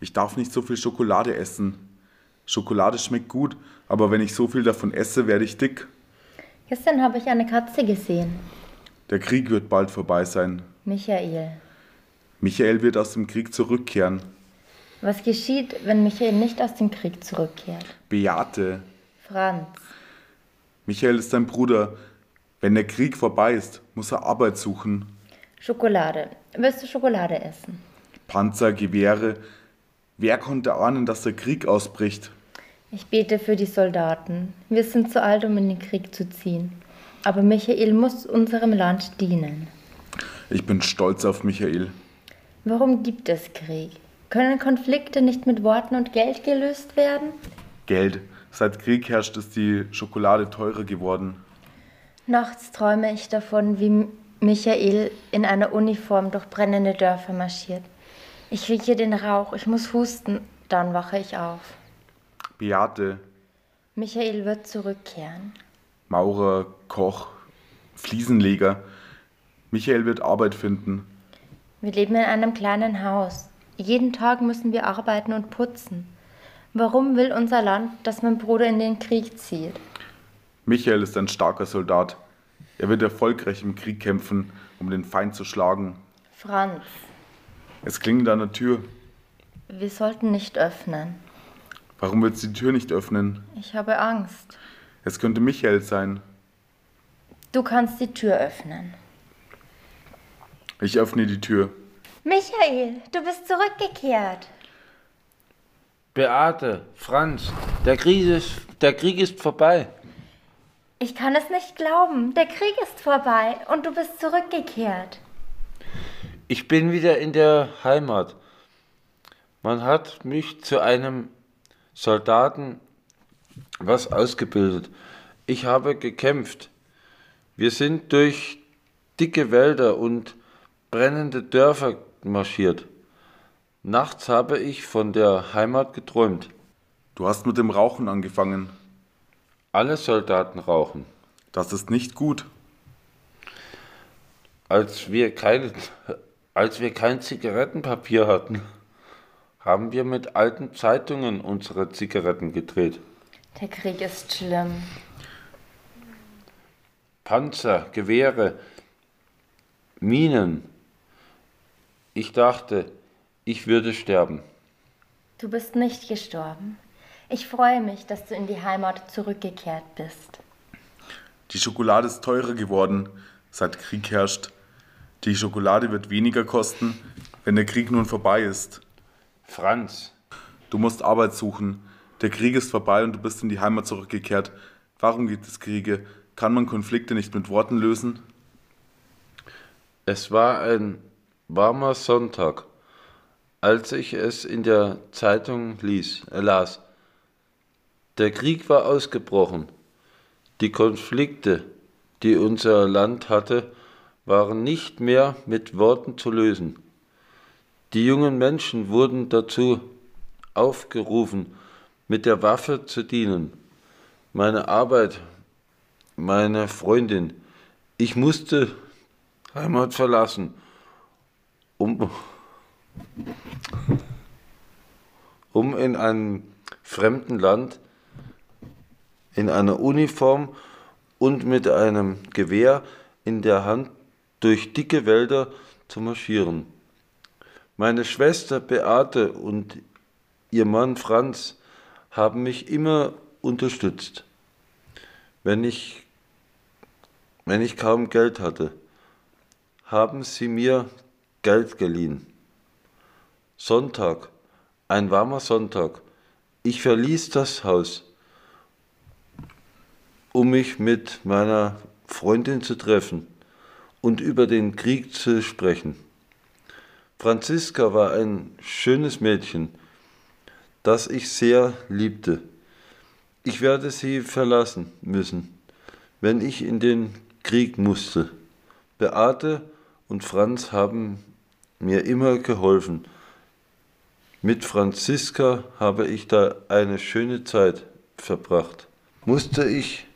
Ich darf nicht so viel Schokolade essen. Schokolade schmeckt gut, aber wenn ich so viel davon esse, werde ich dick. Gestern habe ich eine Katze gesehen. Der Krieg wird bald vorbei sein. Michael. Michael wird aus dem Krieg zurückkehren. Was geschieht, wenn Michael nicht aus dem Krieg zurückkehrt? Beate, Franz. Michael ist dein Bruder. Wenn der Krieg vorbei ist, muss er Arbeit suchen. Schokolade. Willst du Schokolade essen? Panzer, Gewehre. Wer konnte ahnen, dass der Krieg ausbricht? Ich bete für die Soldaten. Wir sind zu alt, um in den Krieg zu ziehen. Aber Michael muss unserem Land dienen. Ich bin stolz auf Michael. Warum gibt es Krieg? Können Konflikte nicht mit Worten und Geld gelöst werden? Geld. Seit Krieg herrscht, ist die Schokolade teurer geworden. Nachts träume ich davon, wie Michael in einer Uniform durch brennende Dörfer marschiert. Ich rieche den Rauch, ich muss husten, dann wache ich auf. Beate, Michael wird zurückkehren. Maurer, Koch, Fliesenleger. Michael wird Arbeit finden. Wir leben in einem kleinen Haus. Jeden Tag müssen wir arbeiten und putzen. Warum will unser Land, dass mein Bruder in den Krieg zieht? Michael ist ein starker Soldat. Er wird erfolgreich im Krieg kämpfen, um den Feind zu schlagen. Franz, Es klingelt an der Tür. wir sollten nicht öffnen. Warum willst du die Tür nicht öffnen? Ich habe Angst. Es könnte Michael sein. Du kannst die Tür öffnen. Ich öffne die Tür. Michael, du bist zurückgekehrt. Beate, Franz, der Krieg ist, der Krieg ist vorbei. Ich kann es nicht glauben. Der Krieg ist vorbei und du bist zurückgekehrt. Ich bin wieder in der Heimat. Man hat mich zu einem Soldaten was ausgebildet. Ich habe gekämpft. Wir sind durch dicke Wälder und brennende Dörfer marschiert. Nachts habe ich von der Heimat geträumt. Du hast mit dem Rauchen angefangen. Alle Soldaten rauchen. Das ist nicht gut. Als wir, keine, als wir kein Zigarettenpapier hatten, haben wir mit alten Zeitungen unsere Zigaretten gedreht. Der Krieg ist schlimm. Panzer, Gewehre, Minen. Ich dachte, ich würde sterben. Du bist nicht gestorben. Ich freue mich, dass du in die Heimat zurückgekehrt bist. Die Schokolade ist teurer geworden, seit Krieg herrscht. Die Schokolade wird weniger kosten, wenn der Krieg nun vorbei ist. Franz, Du musst Arbeit suchen. Der Krieg ist vorbei und du bist in die Heimat zurückgekehrt. Warum gibt es Kriege? Kann man Konflikte nicht mit Worten lösen? es war ein warmer Sonntag, als ich es in der Zeitung ließ, äh, las. Der Krieg war ausgebrochen. Die Konflikte, die unser Land hatte, waren nicht mehr mit Worten zu lösen. Die jungen Menschen wurden dazu aufgerufen, mit der Waffe zu dienen. Meine Arbeit, meine Freundin, ich musste Heimat verlassen, um, um in einem fremden Land, in einer Uniform und mit einem Gewehr in der Hand durch dicke Wälder zu marschieren. Meine Schwester Beate und ihr Mann Franz haben mich immer unterstützt, wenn ich, wenn ich kaum Geld hatte haben sie mir Geld geliehen. Sonntag, ein warmer Sonntag. Ich verließ das Haus, um mich mit meiner Freundin zu treffen und über den Krieg zu sprechen. Franziska war ein schönes Mädchen, das ich sehr liebte. Ich werde sie verlassen müssen, wenn ich in den Krieg musste. Beate und Franz haben mir immer geholfen. Mit Franziska habe ich da eine schöne Zeit verbracht. Musste ich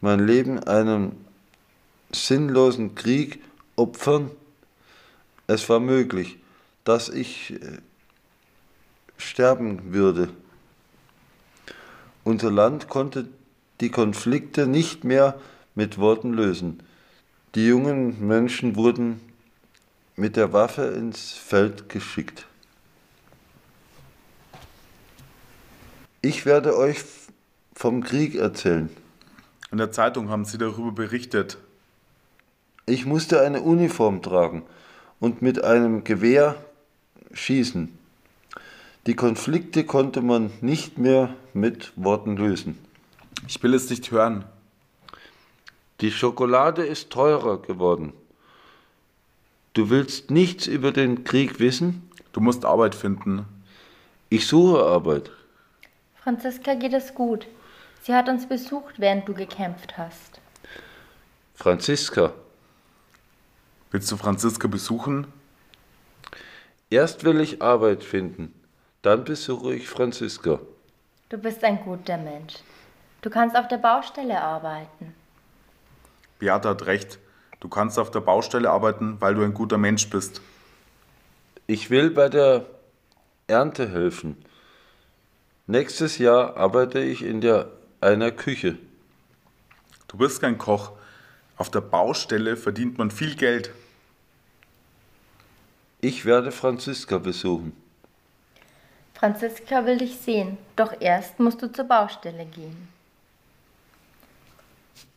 mein Leben einem sinnlosen Krieg opfern? Es war möglich, dass ich, äh, sterben würde. Unser Land konnte die Konflikte nicht mehr mit Worten lösen. Die jungen Menschen wurden mit der Waffe ins Feld geschickt. Ich werde euch vom Krieg erzählen. In der Zeitung haben sie darüber berichtet. Ich musste eine Uniform tragen und mit einem Gewehr schießen. Die Konflikte konnte man nicht mehr mit Worten lösen. Ich will es nicht hören. Die Schokolade ist teurer geworden. Du willst nichts über den Krieg wissen? Du musst Arbeit finden. Ich suche Arbeit. Franziska geht es gut. Sie hat uns besucht, während du gekämpft hast. Franziska, Willst du Franziska besuchen? erst will ich Arbeit finden, dann besuche ich Franziska. Du bist ein guter Mensch. Du kannst auf der Baustelle arbeiten. Beate hat recht. Du kannst auf der Baustelle arbeiten, weil du ein guter Mensch bist. Ich will bei der Ernte helfen. Nächstes Jahr arbeite ich in der, einer Küche. Du bist kein Koch. Auf der Baustelle verdient man viel Geld. Ich werde Franziska besuchen. Franziska will dich sehen, doch erst musst du zur Baustelle gehen.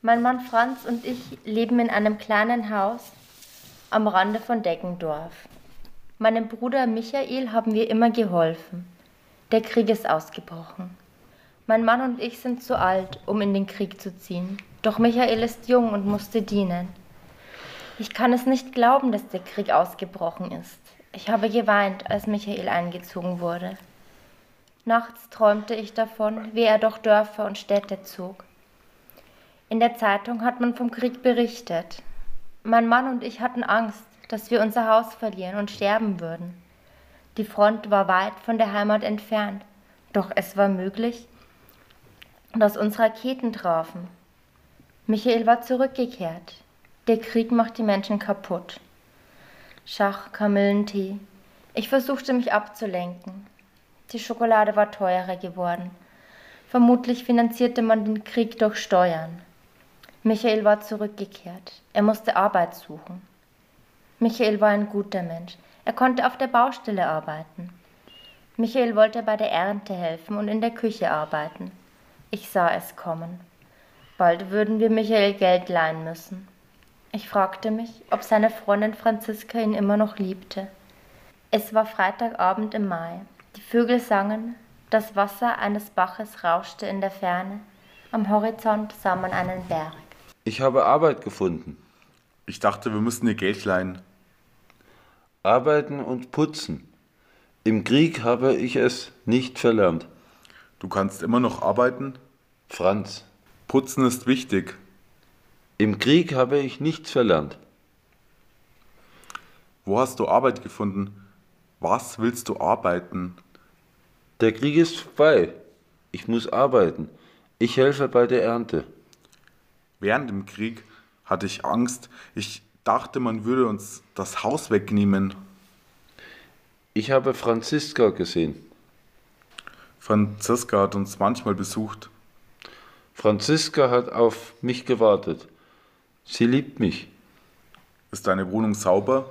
Mein Mann Franz und ich leben in einem kleinen Haus am Rande von Deggendorf. Meinem Bruder Michael haben wir immer geholfen. Der Krieg ist ausgebrochen. Mein Mann und ich sind zu alt, um in den Krieg zu ziehen. Doch Michael ist jung und musste dienen. Ich kann es nicht glauben, dass der Krieg ausgebrochen ist. Ich habe geweint, als Michael eingezogen wurde. Nachts träumte ich davon, wie er durch Dörfer und Städte zog. In der Zeitung hat man vom Krieg berichtet. Mein Mann und ich hatten Angst, dass wir unser Haus verlieren und sterben würden. Die Front war weit von der Heimat entfernt, doch es war möglich, dass uns Raketen trafen. Michael war zurückgekehrt. Der Krieg macht die Menschen kaputt. Schach, Kamillentee. Ich versuchte mich abzulenken. Die Schokolade war teurer geworden. Vermutlich finanzierte man den Krieg durch Steuern. Michael war zurückgekehrt. Er musste Arbeit suchen. Michael war ein guter Mensch. Er konnte auf der Baustelle arbeiten. Michael wollte bei der Ernte helfen und in der Küche arbeiten. Ich sah es kommen. Bald würden wir Michael Geld leihen müssen. Ich fragte mich, ob seine Freundin Franziska ihn immer noch liebte. Es war Freitagabend im Mai. Die Vögel sangen, das Wasser eines Baches rauschte in der Ferne. Am Horizont sah man einen Berg. Ich habe Arbeit gefunden. Ich dachte, wir müssten dir Geld leihen. Arbeiten und putzen. Im Krieg habe ich es nicht verlernt. Du kannst immer noch arbeiten. Franz, Putzen ist wichtig. im Krieg habe ich nichts verlernt. Wo hast du Arbeit gefunden? Was willst du arbeiten? Der Krieg ist vorbei. Ich muss arbeiten. Ich helfe bei der Ernte. Während dem Krieg hatte ich Angst. Ich dachte, man würde uns das Haus wegnehmen. Ich habe Franziska gesehen. Franziska hat uns manchmal besucht. Franziska hat auf mich gewartet. Sie liebt mich. Ist deine Wohnung sauber?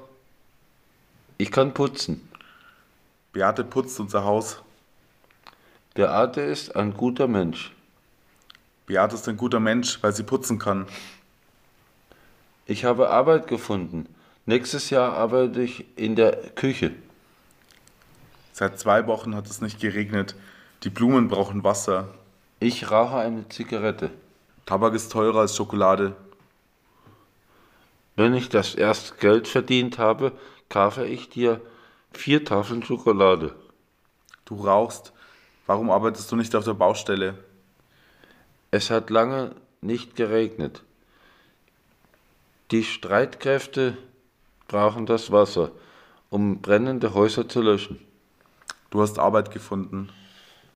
Ich kann putzen. Beate putzt unser Haus. Beate ist ein guter Mensch. Beate ist ein guter Mensch, weil sie putzen kann. Ich habe Arbeit gefunden. Nächstes Jahr arbeite ich in der Küche. Seit zwei Wochen hat es nicht geregnet. Die Blumen brauchen Wasser. Ich rauche eine Zigarette. Tabak ist teurer als Schokolade. Wenn ich das erste Geld verdient habe, kaufe ich dir vier Tafeln Schokolade. Du rauchst. Warum arbeitest du nicht auf der Baustelle? Es hat lange nicht geregnet. Die Streitkräfte brauchen das Wasser, um brennende Häuser zu löschen. Du hast Arbeit gefunden.